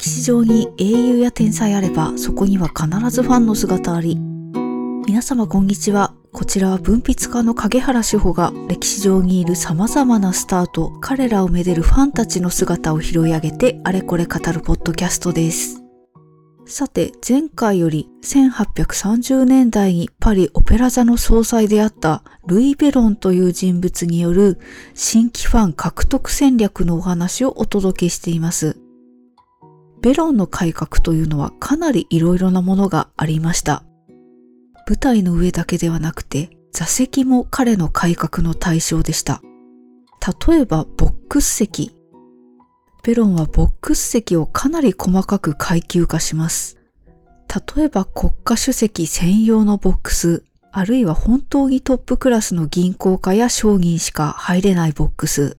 歴史上に英雄や天才あればそこには必ずファンの姿あり。皆様こんにちは。こちらは文筆家の影原志保が歴史上にいる様々なスターと彼らをめでるファンたちの姿を拾い上げてあれこれ語るポッドキャストです。さて、前回より1830年代にパリオペラ座の総裁であったルイ・ベロンという人物による新規ファン獲得戦略のお話をお届けしています。ベロンの改革というのはかなり色々なものがありました。舞台の上だけではなくて座席も彼の改革の対象でした。例えばボックス席。ベロンはボックス席をかなり細かく階級化します。例えば国家主席専用のボックス、あるいは本当にトップクラスの銀行家や商人しか入れないボックス、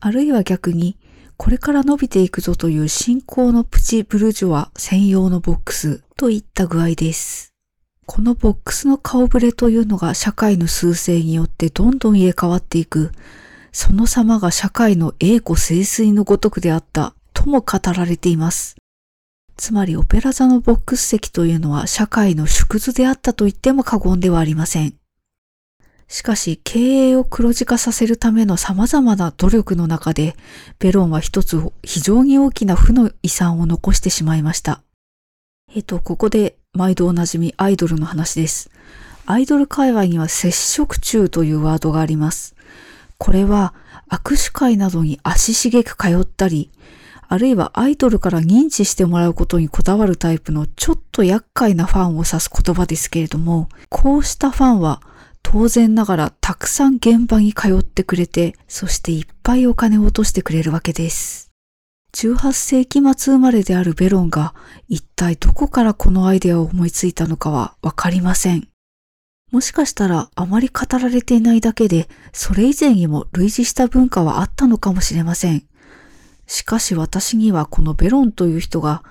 あるいは逆にこれから伸びていくぞという新興のプチブルジョワ専用のボックスといった具合です。このボックスの顔ぶれというのが社会の趨勢によってどんどん入れ替わっていく、その様が社会の栄枯盛衰のごとくであったとも語られています。つまりオペラ座のボックス席というのは社会の縮図であったと言っても過言ではありません。しかし経営を黒字化させるための様々な努力の中で、ベロンは一つ非常に大きな負の遺産を残してしまいました。えっと、ここで毎度おなじみアイドルの話です。アイドル界隈には接触中というワードがあります。これは握手会などに足しげく通ったり、あるいはアイドルから認知してもらうことにこだわるタイプのちょっと厄介なファンを指す言葉ですけれども、こうしたファンは当然ながらたくさん現場に通ってくれて、そしていっぱいお金を落としてくれるわけです。18世紀末生まれであるベロンが一体どこからこのアイデアを思いついたのかはわかりません。もしかしたらあまり語られていないだけで、それ以前にも類似した文化はあったのかもしれません。しかし私にはこのベロンという人が、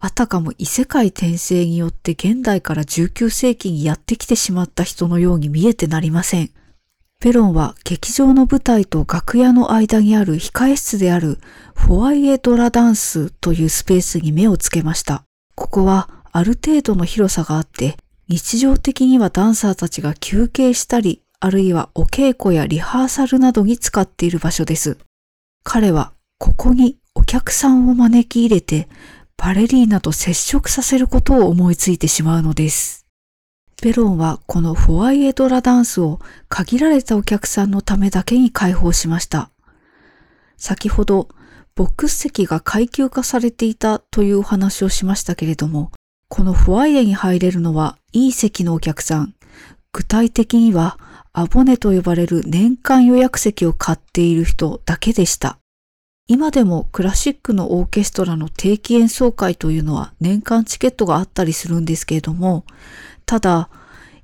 あたかも異世界転生によって現代から19世紀にやってきてしまった人のように見えてなりません。ペロンは劇場の舞台と楽屋の間にある控え室であるフォワイエドラダンスというスペースに目をつけました。ここはある程度の広さがあって、日常的にはダンサーたちが休憩したり、あるいはお稽古やリハーサルなどに使っている場所です。彼はここにお客さんを招き入れて、バレリーナと接触させることを思いついてしまうのです。ベロンはこのフォワイエドラダンスを限られたお客さんのためだけに開放しました。先ほど、ボックス席が階級化されていたというお話をしましたけれども、このフォワイエに入れるのはいい席のお客さん、具体的にはアボネと呼ばれる年間予約席を買っている人だけでした。今でもクラシックのオーケストラの定期演奏会というのは年間チケットがあったりするんですけれども、ただ、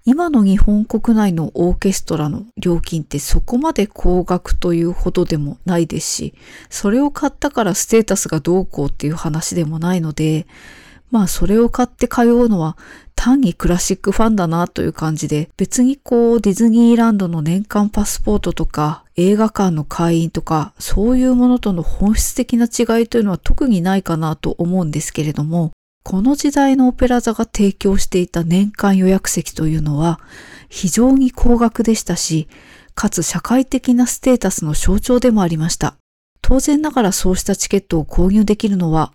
今の日本国内のオーケストラの料金ってそこまで高額というほどでもないですし、それを買ったからステータスがどうこうっていう話でもないので、まあそれを買って通うのは単にクラシックファンだなという感じで、別にこうディズニーランドの年間パスポートとか映画館の会員とかそういうものとの本質的な違いというのは特にないかなと思うんですけれども、この時代のオペラ座が提供していた年間予約席というのは非常に高額でしたし、かつ社会的なステータスの象徴でもありました。当然ながらそうしたチケットを購入できるのは、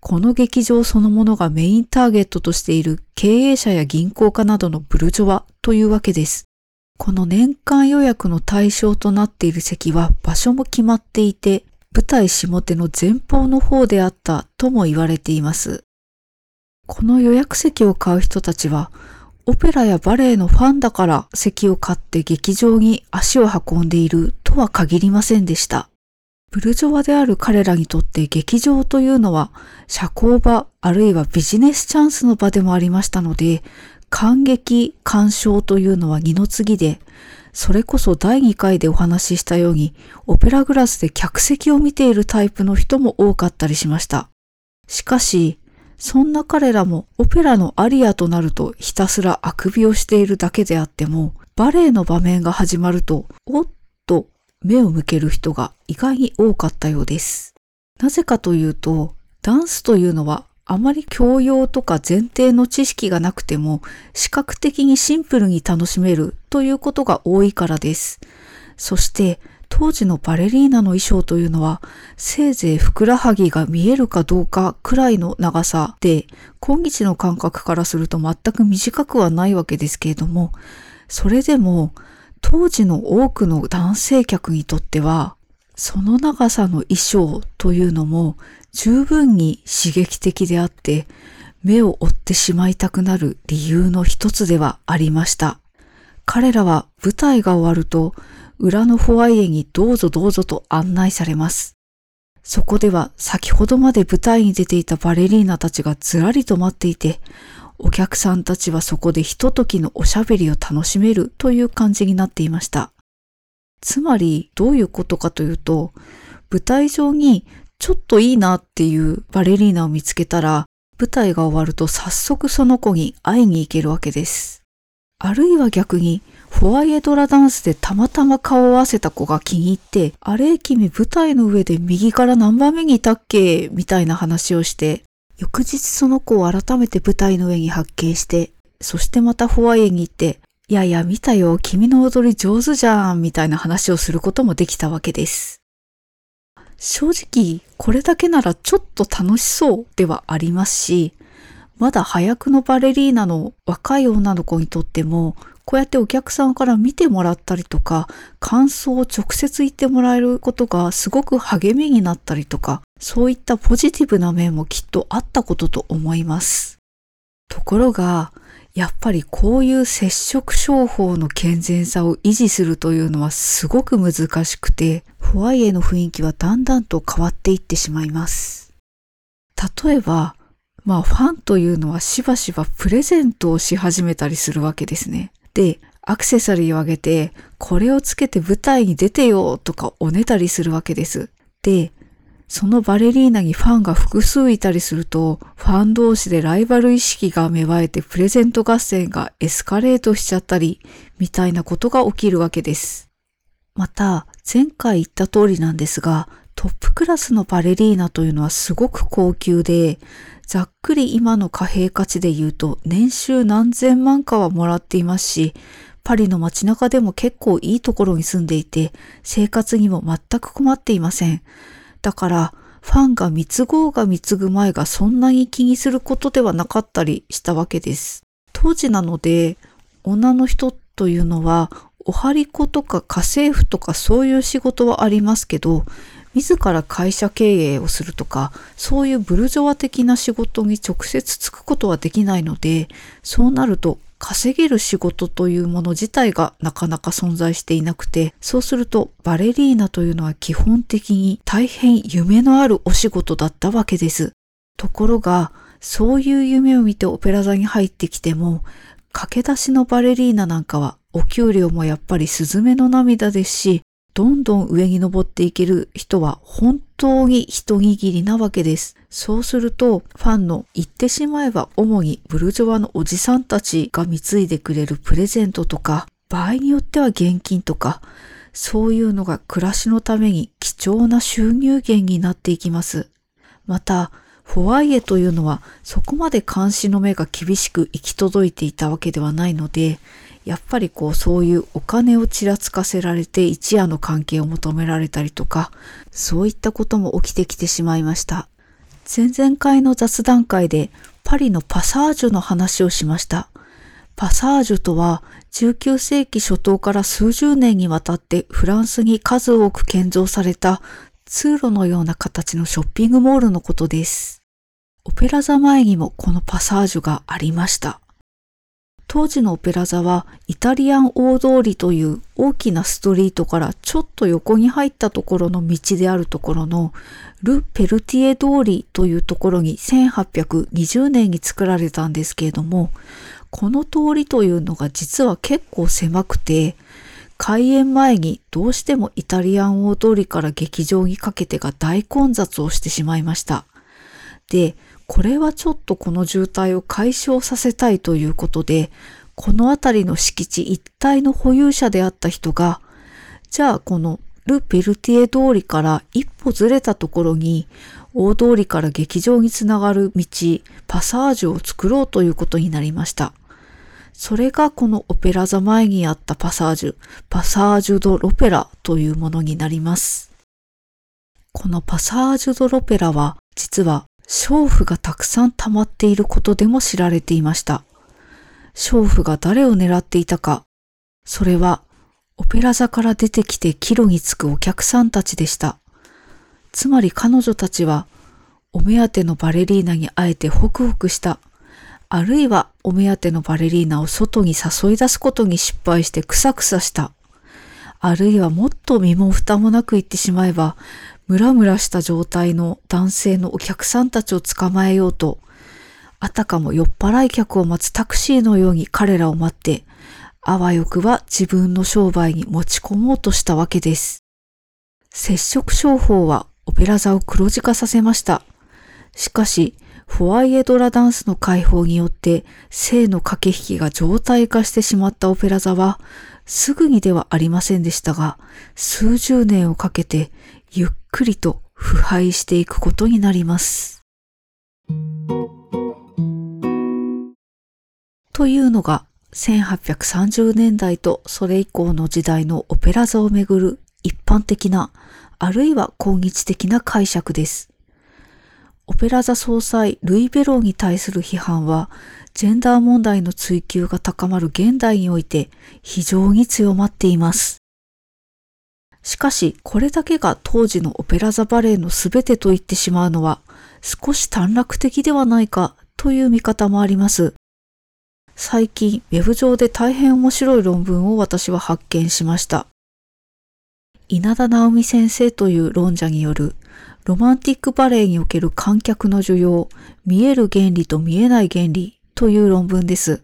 この劇場そのものがメインターゲットとしている経営者や銀行家などのブルジョワというわけです。この年間予約の対象となっている席は場所も決まっていて、舞台下手の前方の方であったとも言われています。この予約席を買う人たちは、オペラやバレエのファンだから席を買って劇場に足を運んでいるとは限りませんでした。ブルジョワである彼らにとって劇場というのは社交場あるいはビジネスチャンスの場でもありましたので、感激、鑑賞というのは二の次で、それこそ第2回でお話ししたように、オペラグラスで客席を見ているタイプの人も多かったりしました。しかし、そんな彼らもオペラのアリアとなるとひたすらあくびをしているだけであっても、バレエの場面が始まると、おっと目を向ける人が意外に多かったようです。なぜかというと、ダンスというのはあまり教養とか前提の知識がなくても視覚的にシンプルに楽しめるということが多いからです。そして当時のバレリーナの衣装というのはせいぜいふくらはぎが見えるかどうかくらいの長さで今日の感覚からすると全く短くはないわけですけれどもそれでも当時の多くの男性客にとってはその長さの衣装というのも十分に刺激的であって、目を追ってしまいたくなる理由の一つではありました。彼らは舞台が終わると、裏のフォアイエにどうぞどうぞと案内されます。そこでは先ほどまで舞台に出ていたバレリーナたちがずらりと待っていて、お客さんたちはそこでひとときのおしゃべりを楽しめるという感じになっていました。つまりどういうことかというと、舞台上にちょっといいなっていうバレリーナを見つけたら、舞台が終わると早速その子に会いに行けるわけです。あるいは逆に、フォアイエドラダンスでたまたま顔を合わせた子が気に入って、あれ君舞台の上で右から何番目にいたっけ？みたいな話をして、翌日その子を改めて舞台の上に発見して、そしてまたフォアイエに行って、いやいや見たよ、君の踊り上手じゃん、みたいな話をすることもできたわけです。正直これだけならちょっと楽しそうではありますし、まだ早くのバレリーナの若い女の子にとっても、こうやってお客さんから見てもらったりとか、感想を直接言ってもらえることがすごく励みになったりとか、そういったポジティブな面もきっとあったことと思います。ところが、やっぱりこういう接触商法の健全さを維持するというのはすごく難しくて、ホワイエの雰囲気はだんだんと変わっていってしまいます。例えば、まあファンというのはしばしばプレゼントをし始めたりするわけですね。で、アクセサリーをあげて、これをつけて舞台に出てよとかおねだりするわけです。で、そのバレリーナにファンが複数いたりすると、ファン同士でライバル意識が芽生えてプレゼント合戦がエスカレートしちゃったり、みたいなことが起きるわけです。また、前回言った通りなんですが、トップクラスのバレリーナというのはすごく高級で、ざっくり今の貨幣価値で言うと年収何千万かはもらっていますし、パリの街中でも結構いいところに住んでいて、生活にも全く困っていません。だから、ファンが貢ごうが貢ぐ前がそんなに気にすることではなかったりしたわけです。当時なので、女の人というのは、おはり子とか家政婦とかそういう仕事はありますけど、自ら会社経営をするとか、そういうブルジョワ的な仕事に直接つくことはできないので、そうなると稼げる仕事というもの自体がなかなか存在していなくて、そうするとバレリーナというのは基本的に大変夢のあるお仕事だったわけです。ところが、そういう夢を見てオペラ座に入ってきても、駆け出しのバレリーナなんかはお給料もやっぱりスズメの涙ですし、どんどん上に登っていける人は本当に一握りなわけです。そうすると、ファンの言ってしまえば主にブルジョワのおじさんたちが貢いでくれるプレゼントとか、場合によっては現金とか、そういうのが暮らしのために貴重な収入源になっていきます。また、フォワイエというのはそこまで監視の目が厳しく行き届いていたわけではないので、やっぱりこうそういうお金をちらつかせられて一夜の関係を求められたりとか、そういったことも起きてきてしまいました。前々回の雑談会でパリのパサージュの話をしました。パサージュとは19世紀初頭から数十年にわたってフランスに数多く建造された通路のような形のショッピングモールのことです。オペラ座前にもこのパサージュがありました。当時のオペラ座はイタリアン大通りという大きなストリートからちょっと横に入ったところの道であるところのル・ペルティエ通りというところに1820年に作られたんですけれども、この通りというのが実は結構狭くて、開演前にどうしてもイタリアン大通りから劇場にかけてが大混雑をしてしまいました。で、これはちょっとこの渋滞を解消させたいということで、この辺りの敷地一帯の保有者であった人が、じゃあこのル・ペルティエ通りから一歩ずれたところに大通りから劇場につながる道、パサージュを作ろうということになりました。それがこのオペラ座前にあったパサージュ、パサージュドロペラというものになります。このパサージュドロペラは実は娼婦がたくさん溜まっていることでも知られていました。娼婦が誰を狙っていたか、それはオペラ座から出てきて帰路に着くお客さんたちでした。つまり彼女たちはお目当てのバレリーナに会えてホクホクした。あるいはお目当てのバレリーナを外に誘い出すことに失敗してクサクサした。あるいはもっと身も蓋もなく言ってしまえば、ムラムラした状態の男性のお客さんたちを捕まえようと、あたかも酔っ払い客を待つタクシーのように彼らを待って、あわよくば自分の商売に持ち込もうとしたわけです。接触商法はオペラ座を黒字化させました。しかし、フォワイエドラダンスの解放によって性の駆け引きが常態化してしまったオペラ座は、すぐにではありませんでしたが、数十年をかけてゆっくりと腐敗していくことになります。というのが1830年代とそれ以降の時代のオペラ座をめぐる一般的なあるいは今日的な解釈です。オペラ座総裁ルイ・ベローに対する批判はジェンダー問題の追求が高まる現代において非常に強まっています。しかし、これだけが当時のオペラ座バレエの全てと言ってしまうのは、少し短絡的ではないかという見方もあります。最近、ウェブ上で大変面白い論文を私は発見しました。稲田直美先生という論者による、ロマンティックバレエにおける観客の需要、見える原理と見えない原理という論文です。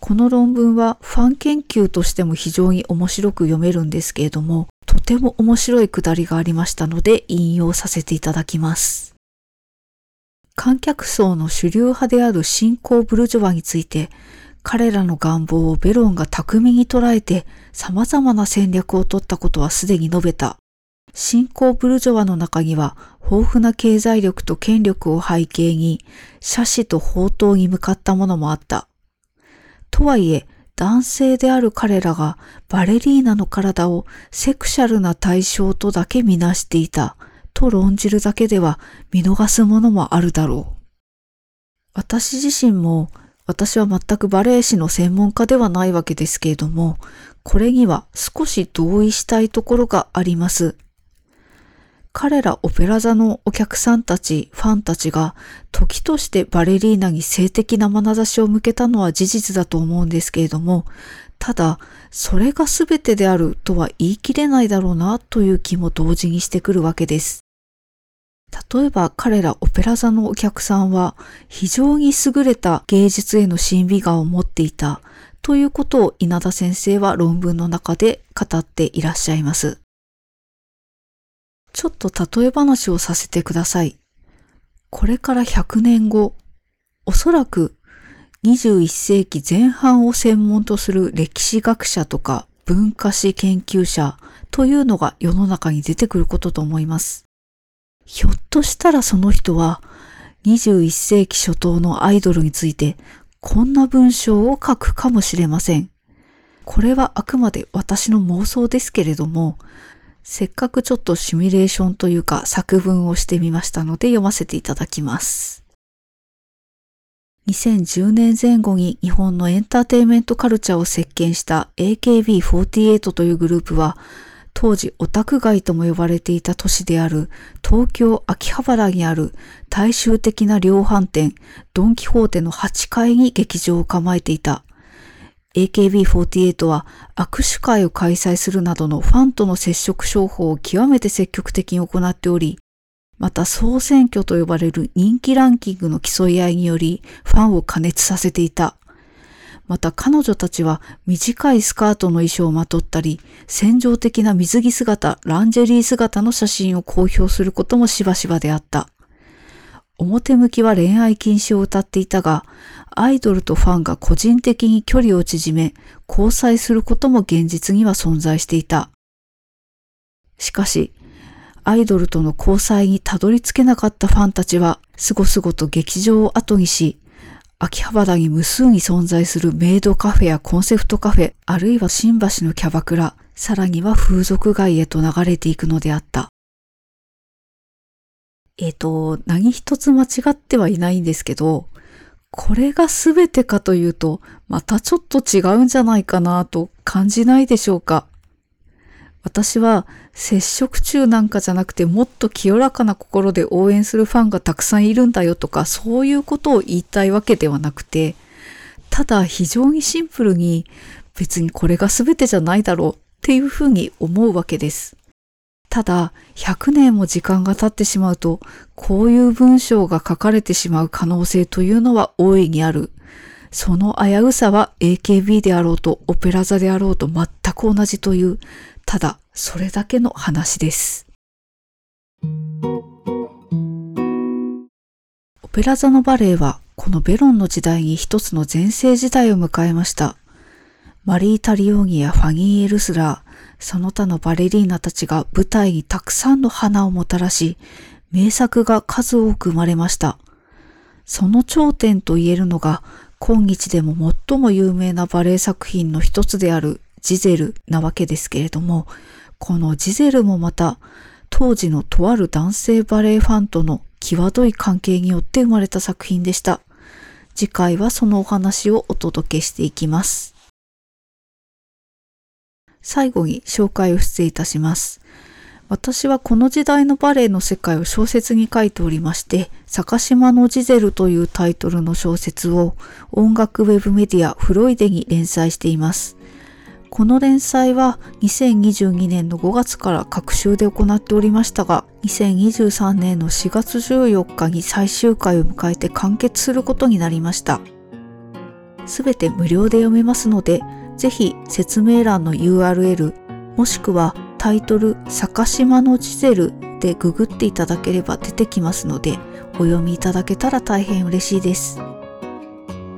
この論文はファン研究としても非常に面白く読めるんですけれども、とても面白いくだりがありましたので引用させていただきます。観客層の主流派である新興ブルジョワについて、彼らの願望をベロンが巧みに捉えて様々な戦略を取ったことはすでに述べた。新興ブルジョワの中には豊富な経済力と権力を背景に、写真と宝刀に向かったものもあった。とはいえ、男性である彼らがバレリーナの体をセクシャルな対象とだけみなしていたと論じるだけでは見逃すものもあるだろう。私自身も私は全くバレエ師の専門家ではないわけですけれども、これには少し同意したいところがあります。彼らオペラ座のお客さんたち、ファンたちが時としてバレリーナに性的な眼差しを向けたのは事実だと思うんですけれども、ただ、それが全てであるとは言い切れないだろうなという気も同時にしてくるわけです。例えば彼らオペラ座のお客さんは非常に優れた芸術への審美眼を持っていたということを稲田先生は論文の中で語っていらっしゃいます。ちょっと例え話をさせてください。これから100年後、おそらく21世紀前半を専門とする歴史学者とか文化史研究者というのが世の中に出てくることと思います。ひょっとしたらその人は21世紀初頭のアイドルについてこんな文章を書くかもしれません。これはあくまで私の妄想ですけれども、せっかくちょっとシミュレーションというか作文をしてみましたので読ませていただきます。2010年前後に日本のエンターテインメントカルチャーを席巻した AKB48 というグループは、当時オタク街とも呼ばれていた都市である東京秋葉原にある大衆的な量販店ドンキホーテの8階に劇場を構えていた。AKB48 は握手会を開催するなどのファンとの接触商法を極めて積極的に行っており、また総選挙と呼ばれる人気ランキングの競い合いによりファンを加熱させていた。また彼女たちは短いスカートの衣装をまとったり、戦場的な水着姿、ランジェリー姿の写真を公表することもしばしばであった。表向きは恋愛禁止を歌っていたが、アイドルとファンが個人的に距離を縮め、交際することも現実には存在していた。しかし、アイドルとの交際にたどり着けなかったファンたちは、すごすごと劇場を後にし、秋葉原に無数に存在するメイドカフェやコンセプトカフェ、あるいは新橋のキャバクラ、さらには風俗街へと流れていくのであった。えっ、ー、と、何一つ間違ってはいないんですけど、これが全てかというと、またちょっと違うんじゃないかなと感じないでしょうか。私は接触中なんかじゃなくてもっと清らかな心で応援するファンがたくさんいるんだよとかそういうことを言いたいわけではなくて、ただ非常にシンプルに別にこれが全てじゃないだろうっていうふうに思うわけです。ただ、100年も時間が経ってしまうと、こういう文章が書かれてしまう可能性というのは大いにある。その危うさは AKB であろうとオペラ座であろうと全く同じという、ただそれだけの話です。オペラ座のバレエはこのベロンの時代に一つの全盛時代を迎えました。マリー・タリオーニやファニー・エルスラー、その他のバレリーナたちが舞台にたくさんの花をもたらし、名作が数多く生まれました。その頂点と言えるのが、今日でも最も有名なバレエ作品の一つであるジゼルなわけですけれども、このジゼルもまた、当時のとある男性バレエファンとの際どい関係によって生まれた作品でした。次回はそのお話をお届けしていきます。最後に紹介を失礼いたします。私はこの時代のバレエの世界を小説に書いておりまして、坂島のジゼルというタイトルの小説を音楽ウェブメディアフロイデに連載しています。この連載は2022年の5月から各週で行っておりましたが、2023年の4月14日に最終回を迎えて完結することになりました。すべて無料で読めますので、ぜひ説明欄の URL もしくはタイトル「坂島のジゼル」でググっていただければ出てきますのでお読みいただけたら大変嬉しいです。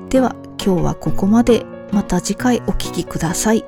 では今日はここまでまた次回お聴きください。